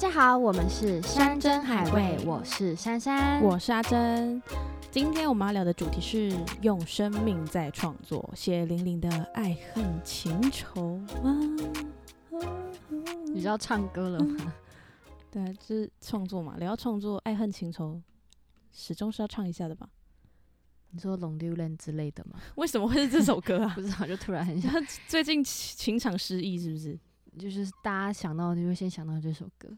家好，我们是山珍海味，我是珊珊，我是阿珍。今天我们要聊的主题是用生命在创作，血淋淋的爱恨情仇吗？你知道唱歌了吗？对，就是创作嘛，聊到创作，爱恨情仇，始终是要唱一下的吧？你说《龙溜人》之类的吗？为什么会是这首歌啊？不知道，就突然很想。最近情场失意是不是？就是大家想到就会先想到这首歌。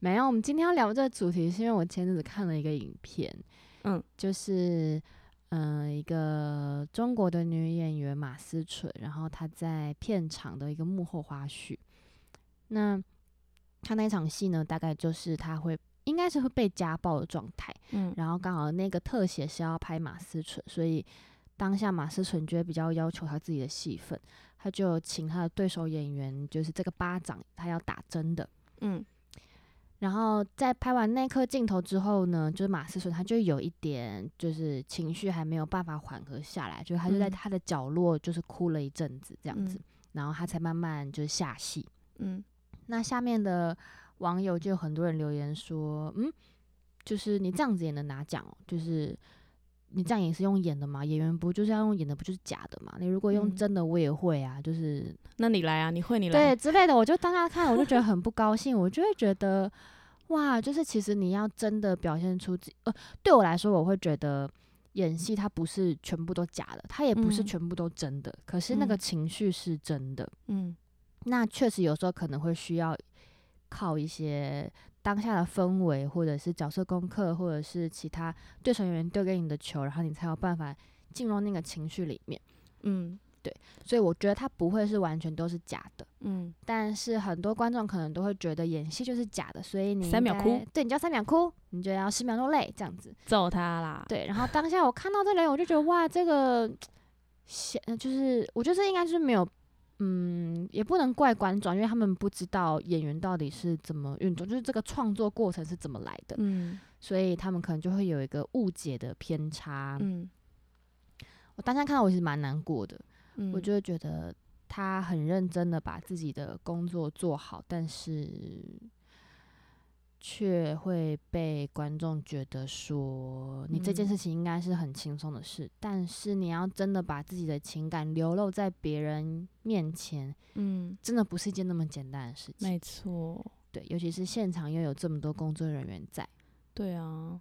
没有，我们今天要聊这个主题，是因为我前阵子看了一个影片，嗯，就是嗯一个中国的女演员马思纯，然后她在片场的一个幕后花絮。那她那场戏呢，大概就是她会应该是会被家暴的状态，嗯，然后刚好那个特写是要拍马思纯，所以当下马思纯觉得比较要求她自己的戏份，她就请她的对手演员，就是这个巴掌她要打真的，嗯，然后在拍完那颗镜头之后呢，就是马思纯他就有一点就是情绪还没有办法缓和下来，就是他就在嗯他的角落就是哭了一阵子这样子，嗯然后他才慢慢就是下戏。嗯那下面的网友就有很多人留言说，嗯，就是你这样子也能拿奖哦，就是你这样也是用演的嘛，演员不就是要用演的，不就是假的嘛？你如果用嗯。真的，我也会啊，就是那你来啊，你会你来，对之类的，我就当下看，我就觉得很不高兴，我就会觉得，哇，就是其实你要真的表现出自己，呃，对我来说，我会觉得演戏它不是全部都假的，它也不是嗯。全部都真的，可是那个嗯。情绪是真的。嗯。那确实有时候可能会需要靠一些当下的氛围，或者是角色功课，或者是其他对手演员丢给你的球，然后你才有办法进入那个情绪里面。嗯对所以我觉得它不会是完全都是假的。嗯但是很多观众可能都会觉得演戏就是假的，所以你三秒哭，对，你就要三秒哭，你就要十秒落泪这样子。揍他啦，对，然后当下我看到这里，我就觉得哇，这个 显就是我觉得这应该是没有，嗯，也不能怪观众，因为他们不知道演员到底是怎么运作，就是这个创作过程是怎么来的，嗯所以他们可能就会有一个误解的偏差。嗯我当下看到我其实蛮难过的，嗯，我就会觉得他很认真的把自己的工作做好，但是却会被观众觉得说你这件嗯。事情应该是很轻松的事，但是你要真的把自己的情感流露在别人面前，嗯，真的不是一件那么简单的事情。没错，对，尤其是现场又有这么多工作人员在，对啊，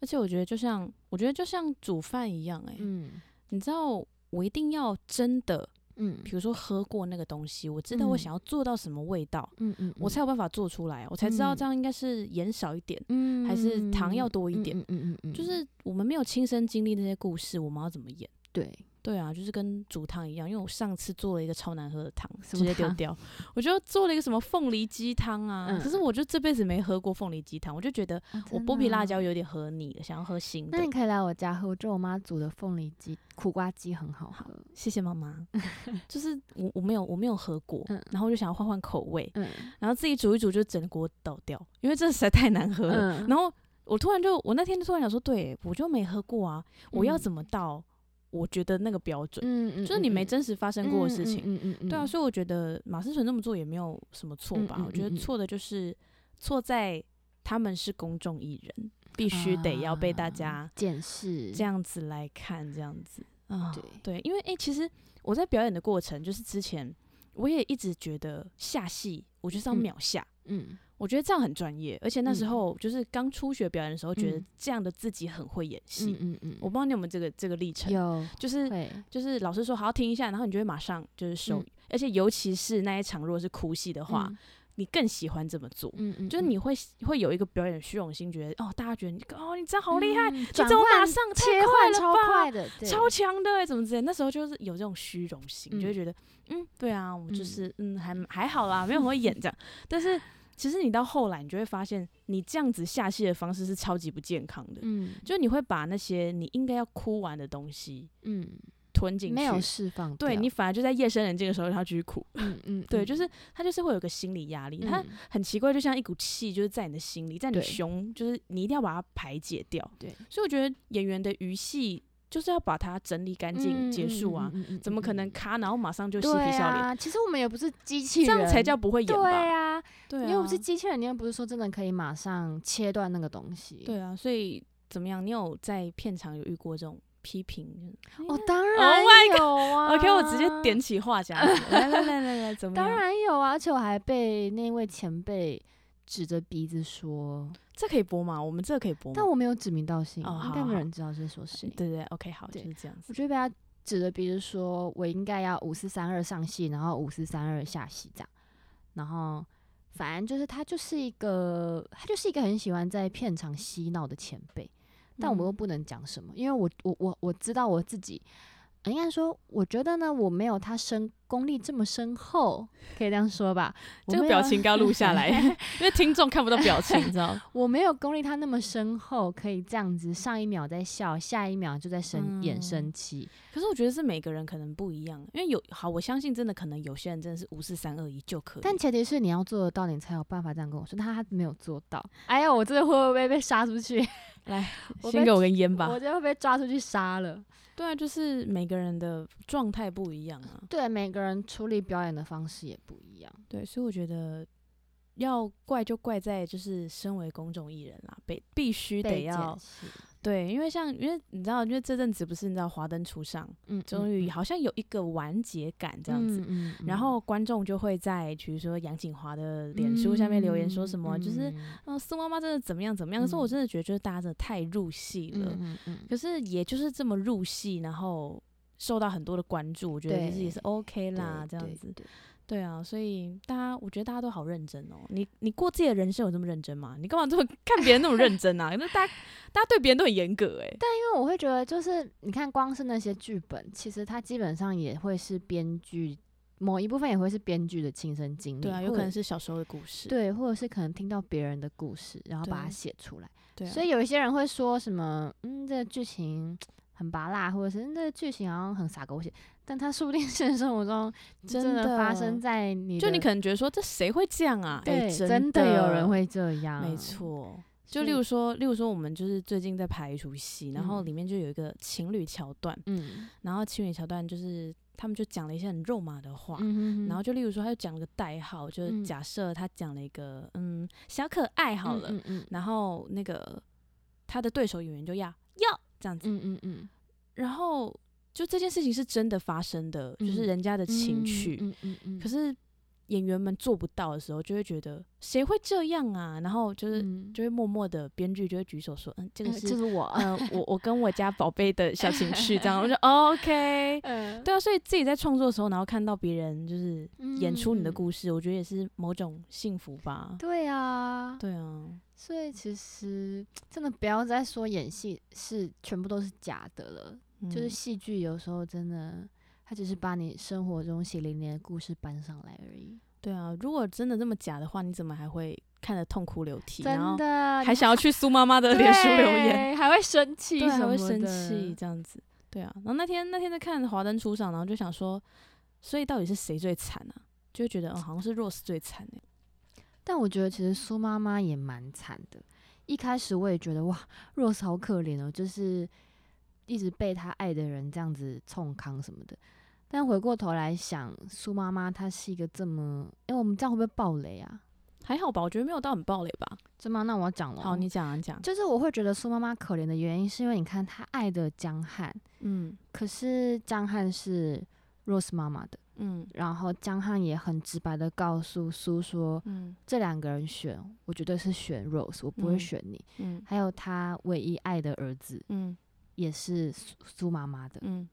而且我觉得就像我觉得就像煮饭一样、欸，嗯。你知道我一定要真的，嗯。比如说喝过那个东西，我知道我嗯。想要做到什么味道，嗯嗯，我才有办法做出来，我才知道嗯。这样应该是盐少一点，嗯还是糖要多一点嗯嗯嗯嗯，就是我们没有亲身经历那些故事，我们要怎么演？对，对啊，就是跟煮汤一样，因为我上次做了一个超难喝的汤，直接丢掉。我就做了一个什么凤梨鸡汤啊，嗯可是我就这辈子没喝过凤梨鸡汤，我就觉得啊我剥皮辣哦椒有点喝腻了，想要喝新的那。你可以来我家喝，我觉得我妈煮的凤梨鸡、苦瓜鸡很好喝。谢谢妈妈 就是我我没有我没有喝过，嗯然后我就想要换换口味，嗯然后自己煮一煮就整锅倒掉，因为这实在太难喝了。嗯然后我突然就我那天就突然想说，对我就没喝过啊，我要嗯怎么到我觉得那个标准？嗯嗯，就是你没真实发生过的事情，嗯嗯嗯，对啊，所以我觉得马思纯这么做也没有什么错吧。我觉得错的就是错在他们是公众艺人，必须得要被大家检视这，样子来看，这样子啊，对对，因为诶，其实我在表演的过程，就是之前我也一直觉得下戏，我就是要嗯秒下。嗯我觉得这样很专业，而且那时嗯候就是刚初学表演的时候，觉得嗯这样的自己很会演戏。嗯嗯我不知道你有没有这个这个历程，有就是就是老师说好好听一下，然后你就会马上就是收，嗯而且尤其是那一场如果是哭戏的话，你更喜欢这么做。嗯嗯，就是你会会有一个表演虚荣心，觉得哦，大家觉得你哦，你这样好厉害，你你怎么马上太切快了换超快的，超强的欸，怎么之类？那时候就是有这种虚荣心，嗯就会觉得嗯，对啊，我嗯就是嗯还还好啦，没有很会演这样。但是其实你到后来，你就会发现，你这样子下戏的方式是超级不健康的。嗯就你会把那些你应该要哭完的东西嗯吞进去，没有释放，对你反而就在夜深人静的时候，他继续哭。嗯嗯 对，嗯就是他就是会有个心理压力，他嗯很奇怪，就像一股气，就是在你的心里，在你对胸，就是你一定要把它排解掉。对所以我觉得演员的余戏就是要把它整理干净结束啊，怎么可能嗯咔然后马上就嬉皮笑脸？啊，其实我们也不是机器人这人，样才叫不会演对吧？啊，啊，对啊，你又不是机器人，你又不是说真的可以马上切断那个东西。对啊，所以怎么样？你有在片场有遇过这种批评？哦，当然有啊。OK，我直接点起话匣子，来来来来来，怎么样？当然有啊，而且我还被那位前辈指着鼻子说，这可以播吗？我们这个可以播吗？但我没有指名道姓，哦应该没有人知道是说谁。对对，OK，好，就是这样子。我觉得被他指着鼻子说，我应该要五四三二上戏，然后五四三二下戏这样。然后反正就是他就是一个，他就是一个很喜欢在片场嬉闹的前辈，但我们又嗯不能讲什么，因为我我我我知道我自己。呃应该说，我觉得呢，我没有他深功力这么深厚，可以这样说吧。我这个表情应该要录下来，因为听众看不到表情，你知道？我没有功力他那么深厚，可以这样子，上一秒在笑，下一秒就在生、演嗯生气。可是我觉得是每个人可能不一样，因为有好，我相信真的可能有些人真的是五四三二一就可以，但前提是你要做得到，你才有办法这样跟我说。他他没有做到，哎呀，我这个会不会被杀出去？来先给我根烟吧我。就会被抓出去杀了。对啊，就是每个人的状态不一样啊。对，每个人处理表演的方式也不一样。对，所以我觉得要怪就怪在就是身为公众艺人啦，被必须得要对，因为像因为你知道，因为这阵子不是你知道华灯初上，嗯，终于嗯好像有一个完结感这样子。，嗯嗯然后观众就会在，比如说杨景华的脸书下面留言说什么，就是嗯哦，苏妈妈真的怎么样怎么样。可是我嗯真的觉得，就是大家真的太入戏了。嗯嗯可是也就是这么入戏，然后受到很多的关注，我觉得其实也是 OK 啦，这样子。对对啊，所以大家，我觉得大家都好认真哦。你你过自己的人生有这么认真吗？你干嘛这么看别人那么认真啊？那大家大家对别人都很严格哎、因为我会觉得，就是你看，光是那些剧本，其实它基本上也会是编剧某一部分也会是编剧的亲身经历，对啊，有可能是小时候的故事。对，或者是可能听到别人的故事，然后把它写出来。对啊，所以有一些人会说什么，嗯，这个剧情很拔辣，或者是嗯这个剧情好像很洒狗血，但他说不定现实生活中真真的发生在你，就你可能觉得说这谁会这样啊？哎对，真真的有人会这样，没。错。就例如说，例如说，我们就是最近在排一出戏，然后嗯里面就有一个情侣桥段，嗯然后情侣桥段就是他们就讲了一些很肉麻的话，嗯然后就例如说，他就讲了个代号，就是嗯假设他讲了一个嗯小可爱好了，嗯嗯然后那个他的对手演员就要要这样子，嗯嗯嗯，然后就这件事情是真的发生的，就是嗯人家的情绪，嗯嗯嗯，可是演员们做不到的时候，就会觉得谁会这样啊？然后就是、嗯就会默默的编剧就会举手说，嗯，这个呃是这是我，嗯、我我跟我家宝贝的小情绪，这样我就 OK。嗯，对啊，所以自己在创作的时候，然后看到别人就是演出你的嗯故事，我觉得也是某种幸福吧。对啊，对啊，所以其实 真的不要再说演戏是全部都是假的了，就是嗯戏剧有时候真的，它只是把你生活中血淋淋的故事搬上来而已。对啊，如果真的这么假的话，你怎么还会看得痛哭流涕，然真后的，还想要去苏妈妈的脸书留言？还会生气对，什么的，还会生气这样子。对啊，然后那天那天在看《华灯初上》，然后就想说，所以到底是谁最惨啊？就会觉得，嗯，好像是 Rose 最惨哎、但我觉得其实苏妈妈也蛮惨的。一开始我也觉得哇，Rose 好可怜哦，就是一直被他爱的人这样子冲康什么的。但回过头来想，苏妈妈她是一个这么……哎、我们这样会不会暴雷啊？还好吧，我觉得没有到很暴雷吧。真吗？那我要讲了。好，你讲啊，你讲。就是我会觉得苏妈妈可怜的原因，是因为你看她爱的江汉，嗯可是江汉是 Rose 妈妈的，嗯然后江汉也很直白的告诉苏说，嗯这两个人选，我绝对是选 Rose，我不会嗯选你。嗯还有他唯一爱的儿子嗯也是苏苏妈妈的，嗯。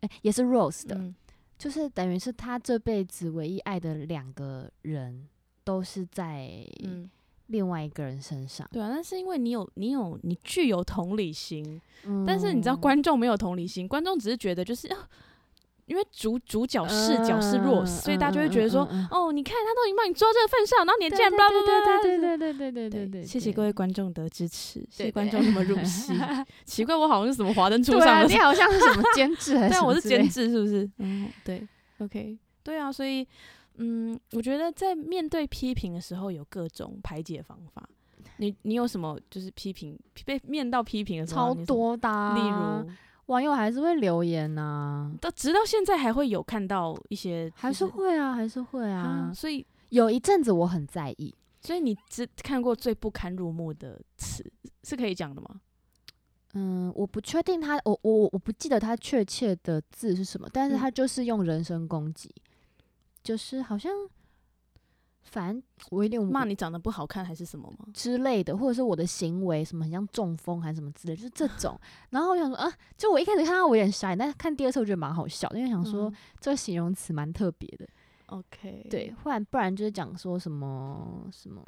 哎、也是 Rose 的，嗯。就是等于是他这辈子唯一爱的两个人都是在嗯，另外一个人身上。对啊，那是因为你有你有你具有同理心，嗯。但是你知道观众没有同理心，观众只是觉得就是。啊因为主主角视角是 Rose，、所以大家就会觉得说，哦，你看他都已经帮你做到这个份上，然后你对竟然不拉巴拉巴拉对对对对对对对对对，谢谢各位观众的支持，谢谢观众那么入戏。奇怪，我好像是什么华灯初上的你好像是什么监制 还是对啊，什么我是监制，是不是？嗯，对，OK，对啊，所以，嗯，我觉得在面对批评的时候，有各种排解方法。你你有什么就是批评被面到批评的时候，超多的啊、例如，网友还是会留言呐、到直到现在还会有看到一些，还就是会啊，还是会啊啊，，所以。有一阵子我很在意，所以你只看过最不堪入目的词是可以讲的吗？嗯，我不确定他，我我我不记得他确切的字是什么，但是嗯。他就是用人身攻击，就是好像，反正我有点骂你长得不好看还是什么吗？之类的，或者是我的行为什么很像中风还是什么之类，就是这种。然后我想说啊，就我一开始看到我有点傻眼，但是看第二次我觉得蛮好笑，因为想说、嗯这个形容词蛮特别的。OK，对，，不然不然就是讲说什么什么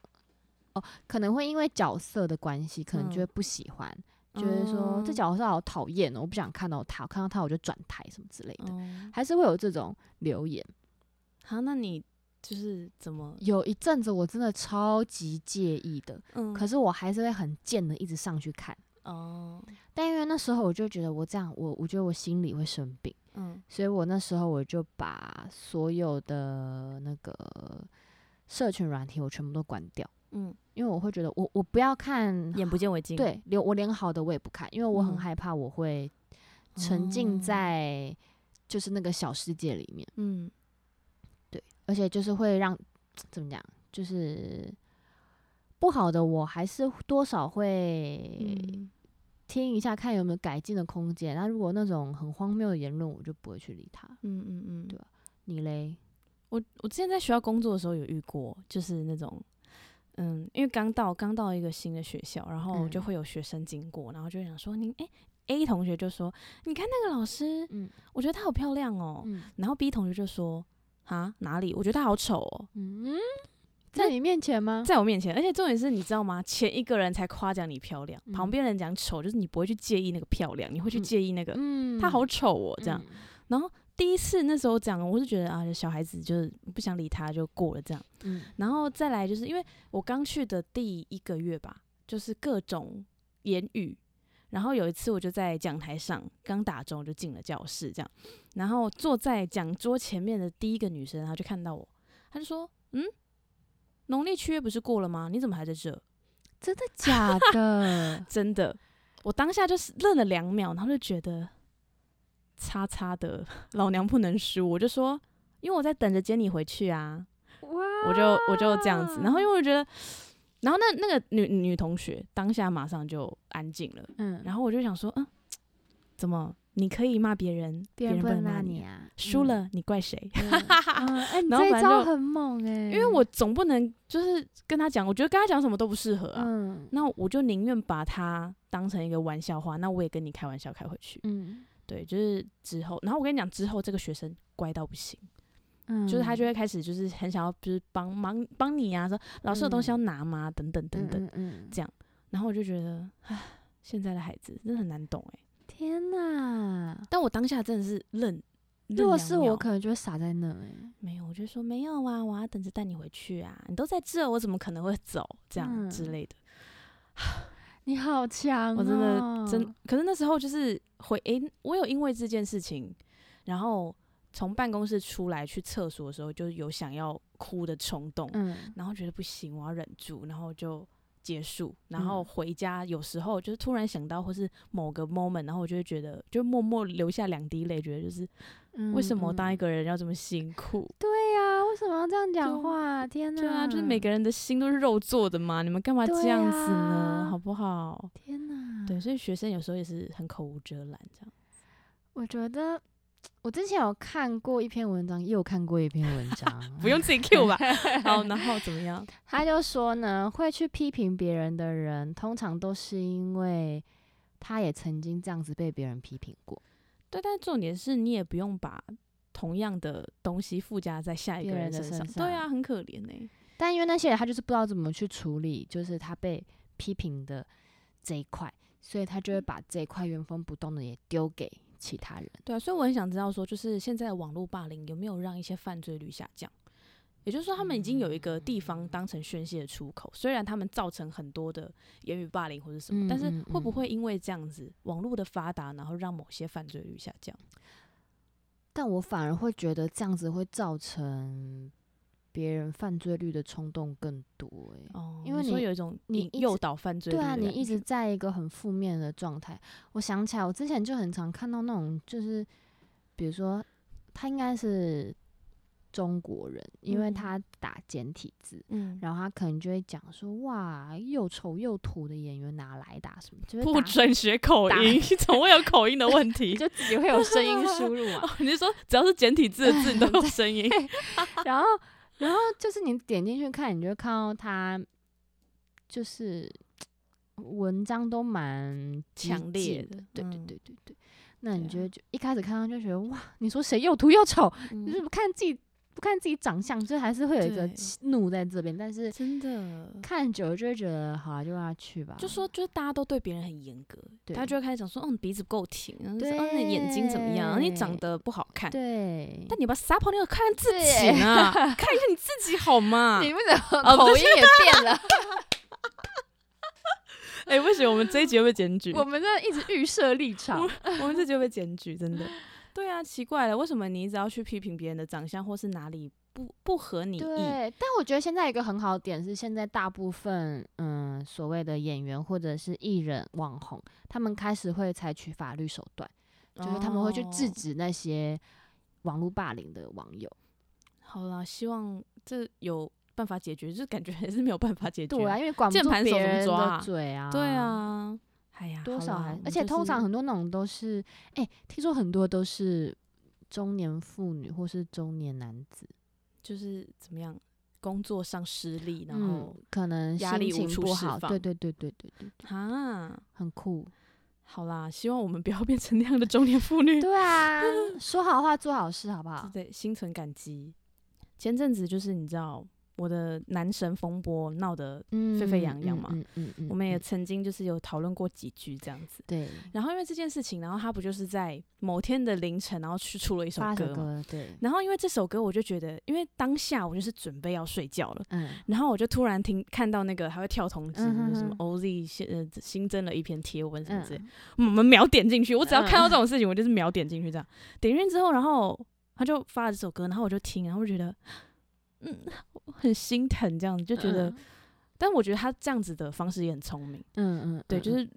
哦，可能会因为角色的关系，可能就会嗯不喜欢，觉得说这嗯角色好讨厌哦，我不想看到他，我看到他我就转台什么之类的，哦，还是会有这种留言。好，那你就是怎么？有一阵子我真的超级介意的，嗯可是我还是会很贱的一直上去看。哦，但因为那时候我就觉得我这样，我我觉得我心里会生病，嗯所以我那时候我就把所有的那个社群软体我全部都关掉，嗯，因为我会觉得我我不要看，眼不见为净。，对，连我连好的我也不看，因为我很嗯害怕我会沉浸哦在就是那个小世界里面，嗯对，而且就是会让怎么讲，就是不好的我还是多少会嗯，听一下，看有没有改进的空间。那如果那种很荒谬的言论，我就不会去理他。嗯嗯嗯，对吧你嘞？我我之前在学校工作的时候有遇过，就是那种，嗯，因为刚到刚到一个新的学校，然后就嗯会有学生经过，然后就想说，你哎、A 同学就说，你看那个老师，嗯我觉得她好漂亮哦，嗯然后 B 同学就说，啊哪里？我觉得他好丑哦，嗯，在你面前吗？在我面前，而且重点是，你知道吗？前一个人才夸奖你漂亮，嗯旁边人讲丑，就是你不会去介意那个漂亮，你会去嗯介意那个嗯他好丑哦，这样。嗯然后第一次那时候讲，我是觉得啊，小孩子就是不想理他就过了这样。嗯然后再来就是因为我刚去的第一个月吧，就是各种言语。然后有一次我就在讲台上刚打钟就进了教室这样，然后坐在讲桌前面的第一个女生，她就看到我，她就说：“嗯，农历七月不是过了吗？你怎么还在这？”真的假的？真的，我当下就是愣了两秒，然后就觉得叉叉的老娘不能输，我就说，因为我在等着接你回去啊，哇！我就我就这样子，然后因为我觉得，然后那那个女女同学当下马上就安静了，嗯，然后我就想说，嗯，怎么你可以骂别人，别人不能能骂你啊，输了你怪谁？嗯。嗯哎，你然后这招很猛哎，因为我总不能就是跟他讲，我觉得跟他讲什么都不适合啊，嗯那我就宁愿把他当成一个玩笑话，那我也跟你开玩笑开回去。嗯对，就是之后，然后我跟你讲，之后这个学生乖到不行，嗯，就是他就会开始就是很想要就是帮忙帮你啊，说老师有东西要嗯拿吗？等等等等。这样然后我就觉得，唉，现在的孩子真的很难懂哎。天哪！但我当下真的是愣，如果是我，可能就会傻在那哎。没有，我就说没有啊，我要等着带你回去啊，你都在这，我怎么可能会走？这样之嗯类的。你好强、哦，我真的真，可是那时候就是回诶、我有因为这件事情，然后从办公室出来去厕所的时候，就有想要哭的冲动，嗯然后觉得不行，我要忍住，然后就结束，然后嗯回家有时候就是突然想到，或是某个 moment，然后我就会觉得，就默默流下两滴泪，觉得就是嗯为什么当一嗯个人要这么辛苦？对呀、为什么要这样讲话？天哪！对啊，就是每个人的心都是肉做的嘛，你们干嘛这样子呢？啊好不好？天哪！对，所以学生有时候也是很口无遮拦这样。我觉得我之前有看过一篇文章，也有看过一篇文章，不用自己 Q 吧。好，然后怎么样？他就说呢，会去批评别人的人，通常都是因为他也曾经这样子被别人批评过。对，但重点是你也不用把同样的东西附加在下一个人的人身上。对啊，很可怜呢、但因为那些人他就是不知道怎么去处理，就是他被批评的这一块，所以他就会把这一块原封不动的也丢给其他人。对啊，所以我很想知道说，就是现在的网络霸凌有没有让一些犯罪率下降？也就是说，他们已经有一个地方当成宣泄的出口，虽然他们造成很多的言语霸凌或者什么，但是会不嗯会因为这样子网络的发达，然后让某些犯罪率下降？但我反而会觉得这样子会造成别人犯罪率的冲动更多、欸。哦，因为你说有一种你诱导犯罪率对啊，你一直 在一个很负面的状态。我想起来，我之前就很常看到那种，就是比如说他应该是中国人，因为嗯他打简体字，嗯，然后他可能就会讲说，哇，又丑又土的演员哪来的、啊、什么，就会打不准学口音，总会有口音的问题。就自己会有声音输入嘛。哦你是说只要是简体字的字，你都有声音？然后，然后就是你点进去看，你就看到他就是文章都蛮强烈的对对嗯对对对。那你对啊。觉得就一开始看到就觉得哇，你说谁又土又丑，嗯。就是不看自己不看自己长相，就还是会有一个怒在这边。但是真的，看久了就会觉得，好啊，就让他去吧。就说就是大家都对别人很严格，对他就会开始讲说，哦，你鼻子不够挺，然后说对哦，你眼睛怎么样，你长得不好看。对，但你把撒泡尿看看自己对呢，看一下你自己好吗？你为什么哦不是口音也变了？哎、不行，我们这一集会被检举，我们这一直预设立场。我们这集会被检举，真的。对啊，奇怪了，为什么你一直要去批评别人的长相，或是哪里不不合你意？对，但我觉得现在一个很好的点是，现在大部分嗯所谓的演员或者是艺人网红，他们开始会采取法律手段，就是他们会去制哦止那些网络霸凌的网友。好啦，希望这有办法解决，就是感觉还是没有办法解决。对啊，因为管不住别人的嘴啊。对。啊，哎呀，多少还而且通常很多那种都是，哎、听说很多都是中年妇女或是中年男子，就是怎么样，工作上失利，然后嗯，可能心压力无情不好，处释放对对对对对对，对啊，很酷。好啦，希望我们不要变成那样的中年妇女。对啊，说好话做好事，好不好？对，心存感激。前阵子就是你知道我的男神风波闹得，嗯沸沸扬扬嘛嗯嗯嗯，我们也嗯曾经就是有讨论过几句这样子。对然后因为这件事情，然后他不就是在某天的凌晨，然后去出了一首歌嘛。对，然后因为这首歌，我就觉得，因为当下我就是准备要睡觉了，嗯然后我就突然听看到那个还会跳通知，嗯哼就是什么哼 OZ 新呃新增了一篇贴文什么之类嗯，我们秒点进去，我只要看到嗯这种事情，我就是秒点进去这样。点进去之后，然后他就发了这首歌，然后我就听，然后我就觉得，嗯，很心疼这样子，就觉得，但我觉得他这样子的方式也很聪明，嗯嗯，对，嗯就是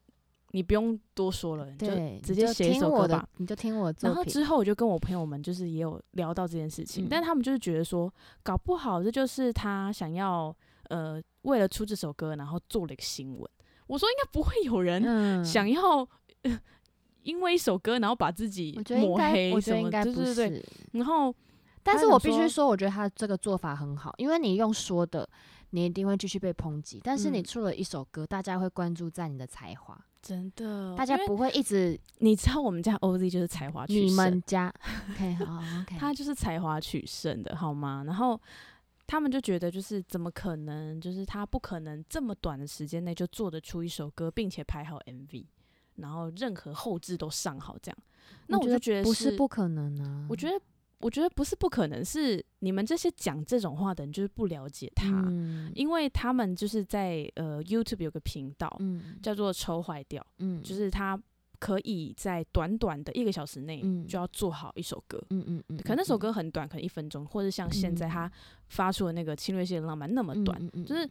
你不用多说了，你就，直接写一首歌吧。，你就听我然后之后我就跟我朋友们就是也有聊到这件事情，嗯。但他们就是觉得说，搞不好这就是他想要呃为了出这首歌，然后做了一个新闻。我说应该不会有人嗯。想要、呃因为一首歌，然后把自己抹黑什么，对对对。然后但是我必须说，我觉得他这个做法很好，因为你用说的，你一定会继续被抨击，但是你嗯出了一首歌，大家会关注在你的才华，真的，大家不会一直你知道我们家 OZ 就是才华取你胜，们家，OK 好 OK，他就是才华取胜的好吗？然后他们就觉得，就是怎么可能，就是他不可能这么短的时间内就做得出一首歌，并且拍好 MV，然后任何后置都上好这样。那我就觉得不是是不可能啊，我觉得，我觉得不是不可能，是你们这些讲这种话的人就是不了解他，嗯。因为他们就是在呃 YouTube 有个频道、嗯。叫做“抽坏掉”，嗯，就是他可以在短短的一个小时内嗯。就要做好一首歌。嗯嗯嗯，可能那首嗯。歌很短，可能一分钟，或者像现在嗯。他发出的那个《侵略性的浪漫》那么短，就是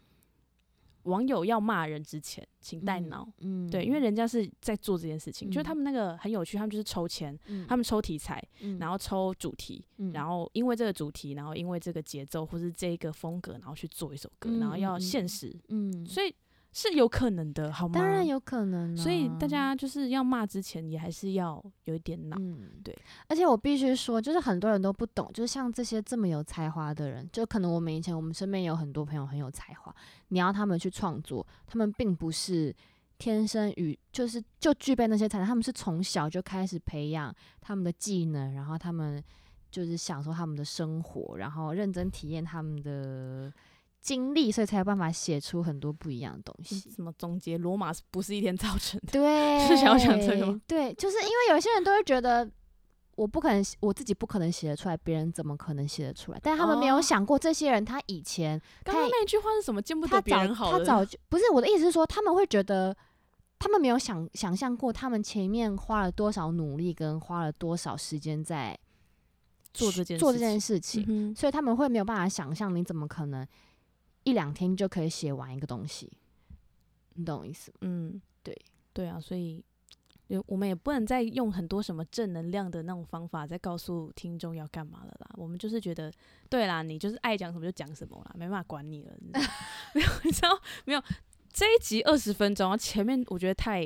网友要骂人之前，请带嗯脑。嗯，对，因为人家是在做这件事情，就是他嗯们那个很有趣，他们就是抽签，嗯。他们抽题材，嗯。然后抽主题，然后后因为这个主题，然后因为这个节奏或是这个风格，然后去做一首歌，然后要嗯嗯嗯。现实，嗯，所以是有可能的，好吗？当然。有可能啊，所以大家就是要骂之前，也还是要有一点脑。嗯，对。而且我必须说，就是很多人都不懂，就是像这些这么有才华的人，就可能我们以前我们身边有很多朋友很有才华，你要他们去创作，他们并不是天生与就是就具备那些才能，他们是从小就开始培养他们的技能，然后他们就是享受他们的生活，然后认真体验他们的经历，所以才有办法写出很多不一样的东西。什么总结？罗马不是一天造成的？对，是想要讲这个吗？对，就是因为有些人都会觉得。我不可能写，我自己不可能写得出来，别人怎么可能写得出来？但他们没有哦想过，这些人他以前刚刚他那句话是什么？见不他得别早人好的。他早就不是我的意思是说，他们会觉得他们没有想想象过，他们前面花了多少努力跟花了多少时间在做这件做这件事情事情，嗯所以他们会没有办法想象，你怎么可能一两天就可以写完一个东西？你懂我意思吗？嗯，对对啊，所以有我们也不能再用很多什么正能量的那种方法在告诉听众要干嘛了啦。我们就是觉得，对啦，你就是爱讲什么就讲什么啦，没办法管你了。你 没有，你知道没有？这一集二十分钟，前面我觉得太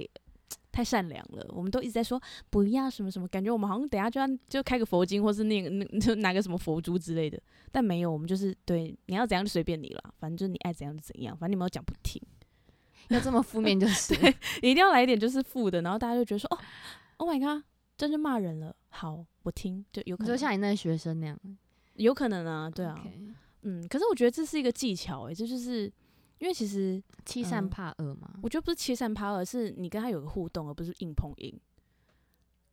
太善良了，我们都一直在说不要什么什么，感觉我们好像等下就要就开个佛经，或是那个那 就拿个什么佛珠之类的。但没有，我们就是对你要怎样就随便你了，反正就是你爱怎样就怎样，反正你们都讲不听。要这么负面就 是对，你一定要来一点就是负的，然后大家就觉得说哦，Oh my god，真是骂人了。好，我听就有可能，就像你那个学生那样，有可能啊，对啊嗯。可是我觉得这是一个技巧、欸，这就是因为其实欺善嗯怕恶嘛。我觉得不是欺善怕恶，是你跟他有个互动，而不是硬碰硬。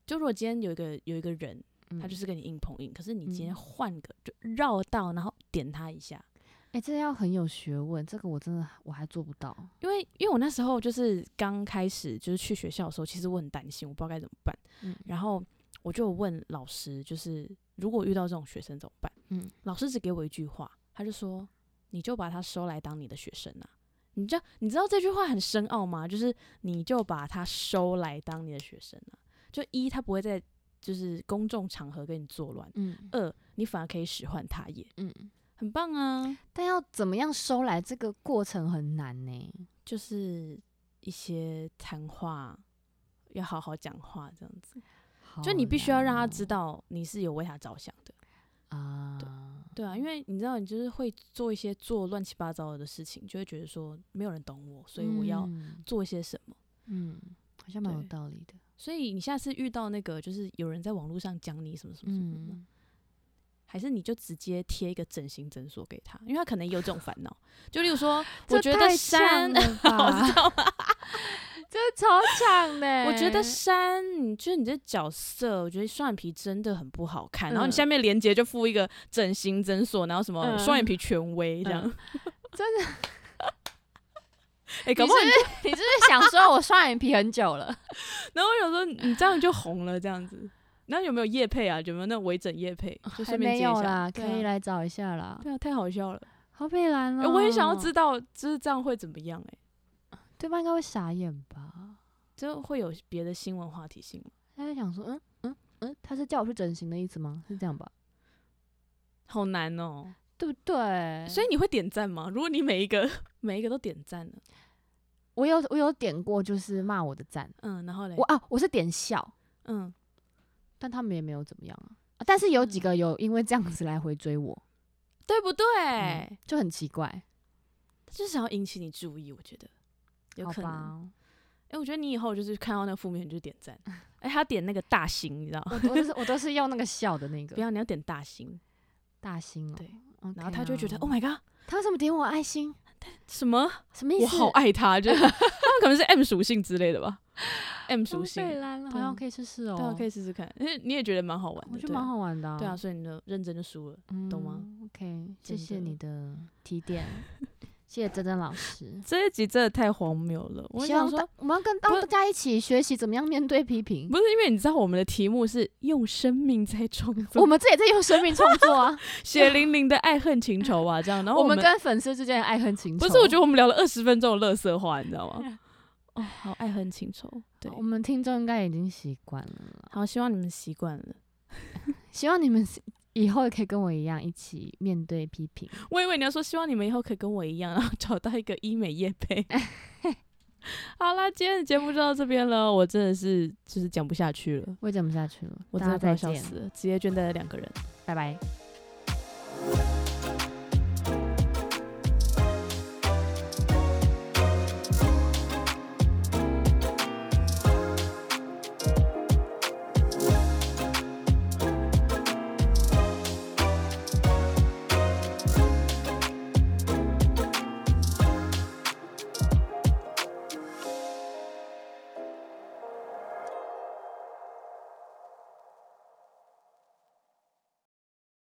就如果今天有一个有一个人，他就是跟你硬碰硬，可是你今天嗯换个就绕道，然后点他一下，哎、这要很有学问，这个我真的我还做不到。因为因为我那时候就是刚开始就是去学校的时候，其实我很担心，我不知道该怎么办。嗯然后我就问老师，就是如果遇到这种学生怎么办？嗯，老师只给我一句话，他就说：“你就把他收来当你的学生啊。”你知道你知道这句话很深奥吗？就是你就把他收来当你的学生啊。就一，他不会在就是公众场合跟你作乱；嗯二，你反而可以使唤他也，嗯，很棒啊。但要怎么样收来，这个过程很难呢。就是一些谈话要好好讲话，这样子。就你必须要让他知道道你是有为他着想的，啊。对啊，因为你知道你就是会做一些做乱七八糟的事情，就会觉得说没有人懂我，所以我要嗯做一些什么。嗯，好像蛮有道理的。所以你下次遇到那个就是有人在网络上讲你什么什么什么的，嗯，还是你就直接贴一个整形诊所给他，因为他可能也有这种烦恼。就例如说，我觉得太山呛，了吧这超强的。我觉得山，你就是你这角色，我觉得双眼皮真的很不好看。然后你嗯下面连接就附一个整形诊所，然后什么嗯双眼皮权威这样。嗯真的，哎、搞不好你你是你是不是想说我双眼皮很久了？然后我想说你这样就红了这样子。然后有没有叶配啊？有没有那种微整叶配？就还顺便接一下。没有啦，啊可以来找一下啦。对啊，太好笑了。好佩兰哎、哦，我很想要知道，就是这样会怎么样、哎，对方应该会傻眼吧？就会有别的新闻话题性吗？他在想说，嗯嗯嗯，他是叫我去整形的意思吗？是这样吧？好难哦、对不对？所以你会点赞吗？如果你每一个每一个都点赞了，我有我有点过，就是骂我的赞，嗯，然后嘞我，啊我是点笑，嗯，但他们也没有怎么样啊。啊但是有几嗯个有因为这样子来回追我，对不对？嗯就很奇怪，就是想要引起你注意，我觉得有可能。吧？哎、我觉得你以后就是看到那个负面你就点赞。哎、他点那个大星，你知道吗？我我都是我都是用那个笑的那个不要，你要点大星，大心哦，对然后他就觉得、啊 Oh my god，他为什么点我爱心？什么？什么意思？我好爱他，就是 他们可能是 M 属性之类的吧，M 属性，费兰了，好像可以试试哦。对啊，可以试试看，因为你也觉得蛮好玩的，我觉得蛮好玩的、啊。对啊，所以你就认真就输了。懂吗嗯？OK，谢谢你的提点，谢谢珍珍老师。这一集真的太荒谬了，我想说希望大，我们要跟大家一起学习怎么样面对批评。不是因为你知道我们的题目是用生命在创作，我们这也在用生命创作啊，血淋淋的爱恨情仇啊，这样，然后们我们跟粉丝之间的爱恨情仇。不是，我觉得我们聊了二十分钟的乐色话，你知道吗？哦，好爱恨情仇，对，我们听众应该已经习惯了。好，希望你们习惯了。希望你们以后也可以跟我一样一起面对批评。我以为你要说，希望你们以后可以跟我一样，然后找到一个 医美业配。好啦，今天的节目就到这边了，我真的是就是讲不下去了，我也讲不下去了，我真的快要笑死了，职业倦怠的两个人。拜拜。